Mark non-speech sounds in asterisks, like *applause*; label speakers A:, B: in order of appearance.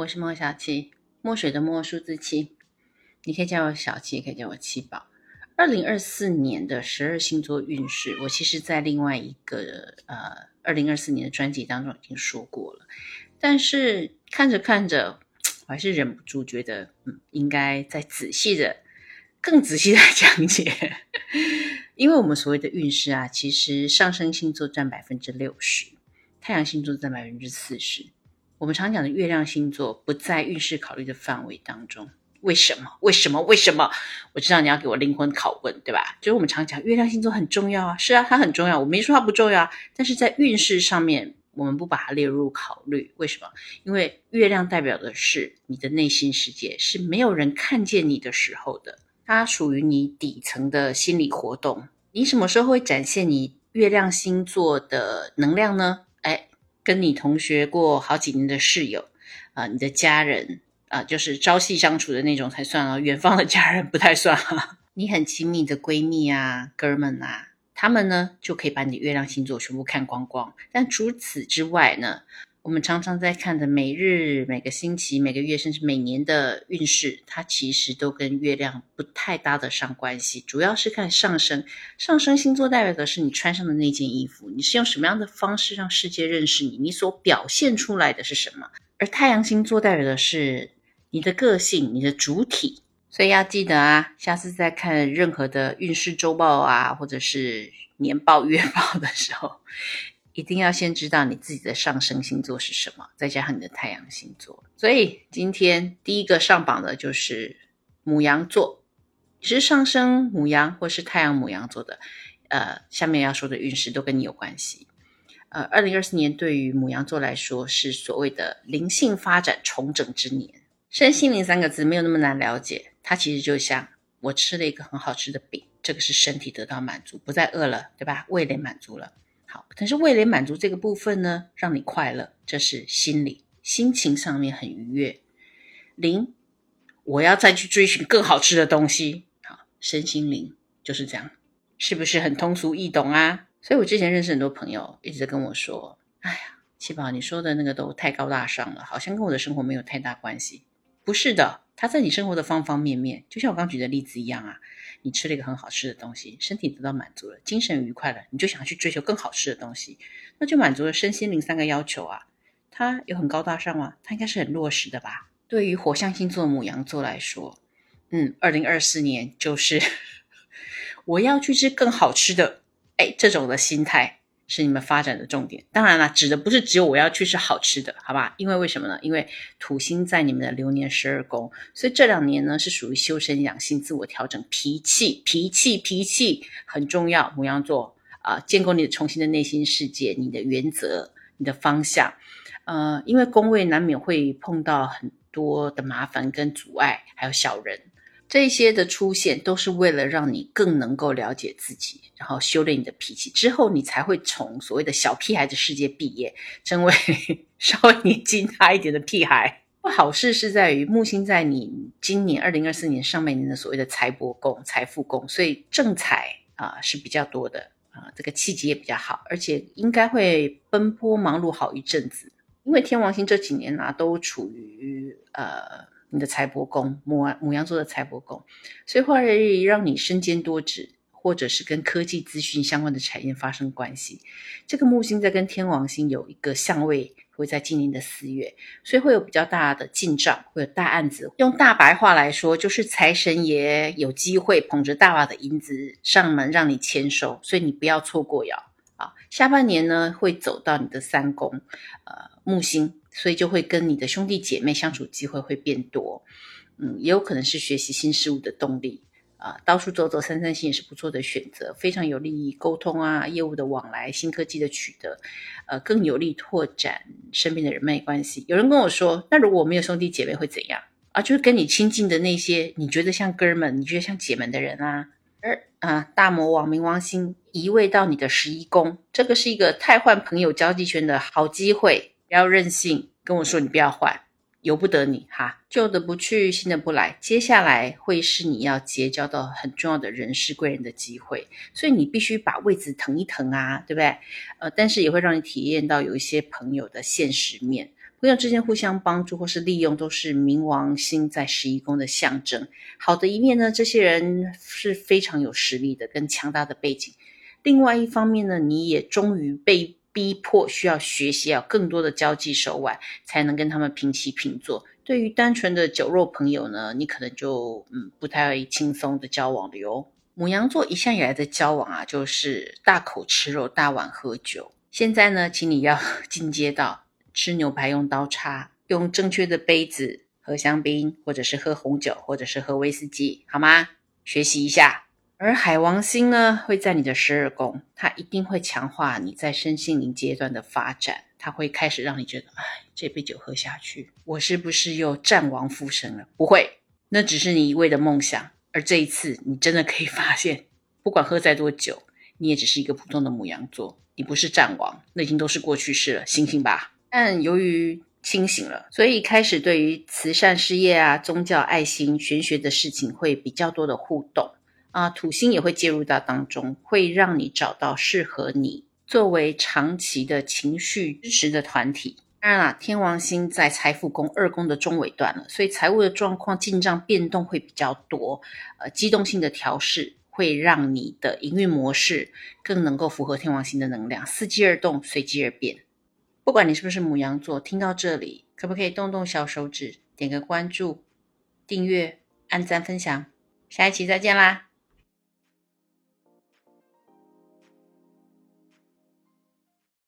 A: 我是莫小七，墨水的墨，数字七。你可以叫我小七，也可以叫我七宝。二零二四年的十二星座运势，我其实在另外一个呃二零二四年的专辑当中已经说过了，但是看着看着，我还是忍不住觉得，嗯，应该再仔细的、更仔细的 *laughs* 讲解。因为我们所谓的运势啊，其实上升星座占百分之六十，太阳星座占百分之四十。我们常讲的月亮星座不在运势考虑的范围当中，为什么？为什么？为什么？我知道你要给我灵魂拷问，对吧？就是我们常讲月亮星座很重要啊，是啊，它很重要，我没说它不重要啊，但是在运势上面，我们不把它列入考虑。为什么？因为月亮代表的是你的内心世界，是没有人看见你的时候的，它属于你底层的心理活动。你什么时候会展现你月亮星座的能量呢？跟你同学过好几年的室友啊，你的家人啊，就是朝夕相处的那种才算啊，远方的家人不太算哈。*laughs* 你很亲密的闺蜜啊、哥们啊，他们呢就可以把你的月亮星座全部看光光。但除此之外呢？我们常常在看的每日、每个星期、每个月，甚至每年的运势，它其实都跟月亮不太搭得上关系。主要是看上升，上升星座代表的是你穿上的那件衣服，你是用什么样的方式让世界认识你，你所表现出来的是什么。而太阳星座代表的是你的个性、你的主体。所以要记得啊，下次再看任何的运势周报啊，或者是年报、月报的时候。一定要先知道你自己的上升星座是什么，再加上你的太阳星座。所以今天第一个上榜的就是母羊座，是上升母羊或是太阳母羊座的。呃，下面要说的运势都跟你有关系。呃，二零二四年对于母羊座来说是所谓的灵性发展重整之年。身心灵三个字没有那么难了解，它其实就像我吃了一个很好吃的饼，这个是身体得到满足，不再饿了，对吧？味蕾满足了。好，但是味蕾满足这个部分呢，让你快乐，这是心理心情上面很愉悦。零，我要再去追寻更好吃的东西。好，身心灵就是这样，是不是很通俗易懂啊？所以我之前认识很多朋友，一直在跟我说：“哎呀，七宝，你说的那个都太高大上了，好像跟我的生活没有太大关系。”不是的，它在你生活的方方面面，就像我刚举的例子一样啊。你吃了一个很好吃的东西，身体得到满足了，精神愉快了，你就想去追求更好吃的东西，那就满足了身心灵三个要求啊。它有很高大上吗？它应该是很落实的吧。对于火象星座母羊座来说，嗯，二零二四年就是 *laughs* 我要去吃更好吃的，哎，这种的心态。是你们发展的重点，当然了，指的不是只有我要去吃好吃的，好吧？因为为什么呢？因为土星在你们的流年十二宫，所以这两年呢是属于修身养性、自我调整、脾气、脾气、脾气很重要。母羊座啊，建构你的重新的内心世界，你的原则、你的方向。呃，因为宫位难免会碰到很多的麻烦跟阻碍，还有小人。这些的出现都是为了让你更能够了解自己，然后修炼你的脾气，之后你才会从所谓的小屁孩的世界毕业，成为 *laughs* 稍微年纪大一点的屁孩。好事是在于木星在你今年二零二四年上半年的所谓的财帛宫、财富宫，所以正财啊是比较多的啊，这个气机也比较好，而且应该会奔波忙碌好一阵子，因为天王星这几年啊都处于呃。你的财帛宫，母母羊座的财帛宫，所以会让你身兼多职，或者是跟科技资讯相关的产业发生关系。这个木星在跟天王星有一个相位，会在今年的四月，所以会有比较大的进账，会有大案子。用大白话来说，就是财神爷有机会捧着大把的银子上门让你签收，所以你不要错过哟。啊，下半年呢会走到你的三宫，呃，木星。所以就会跟你的兄弟姐妹相处机会会变多，嗯，也有可能是学习新事物的动力啊，到处走走散散心也是不错的选择，非常有利于沟通啊，业务的往来，新科技的取得，呃，更有利拓展身边的人脉关系。有人跟我说，那如果我没有兄弟姐妹会怎样啊？就是跟你亲近的那些你觉得像哥们、你觉得像姐们的人啊，而啊，大魔王冥王星移位到你的十一宫，这个是一个太换朋友交际圈的好机会。不要任性，跟我说你不要换，由不得你哈。旧的不去，新的不来。接下来会是你要结交到很重要的人事贵人的机会，所以你必须把位置腾一腾啊，对不对？呃，但是也会让你体验到有一些朋友的现实面，朋友之间互相帮助或是利用，都是冥王星在十一宫的象征。好的一面呢，这些人是非常有实力的，跟强大的背景。另外一方面呢，你也终于被逼迫需要学习要更多的交际手腕，才能跟他们平起平坐。对于单纯的酒肉朋友呢，你可能就嗯不太轻松的交往了哟。母羊座一向以来的交往啊，就是大口吃肉，大碗喝酒。现在呢，请你要进阶到。吃牛排用刀叉，用正确的杯子喝香槟，或者是喝红酒，或者是喝威士忌，好吗？学习一下。而海王星呢，会在你的十二宫，它一定会强化你在身心灵阶段的发展，它会开始让你觉得，哎，这杯酒喝下去，我是不是又战王复生了？不会，那只是你一味的梦想。而这一次，你真的可以发现，不管喝再多酒，你也只是一个普通的母羊座，你不是战王，那已经都是过去式了，醒醒吧！但由于清醒了，所以开始对于慈善事业啊、宗教、爱心、玄学的事情会比较多的互动啊。土星也会介入到当中，会让你找到适合你作为长期的情绪支持的团体。当然啦，天王星在财富宫二宫的中尾段了，所以财务的状况进账变动会比较多。呃，机动性的调试会让你的营运模式更能够符合天王星的能量，伺机而动，随机而变。不管你是不是母羊座，听到这里，可不可以动动小手指，点个关注、订阅、按赞、分享？下一期再见啦！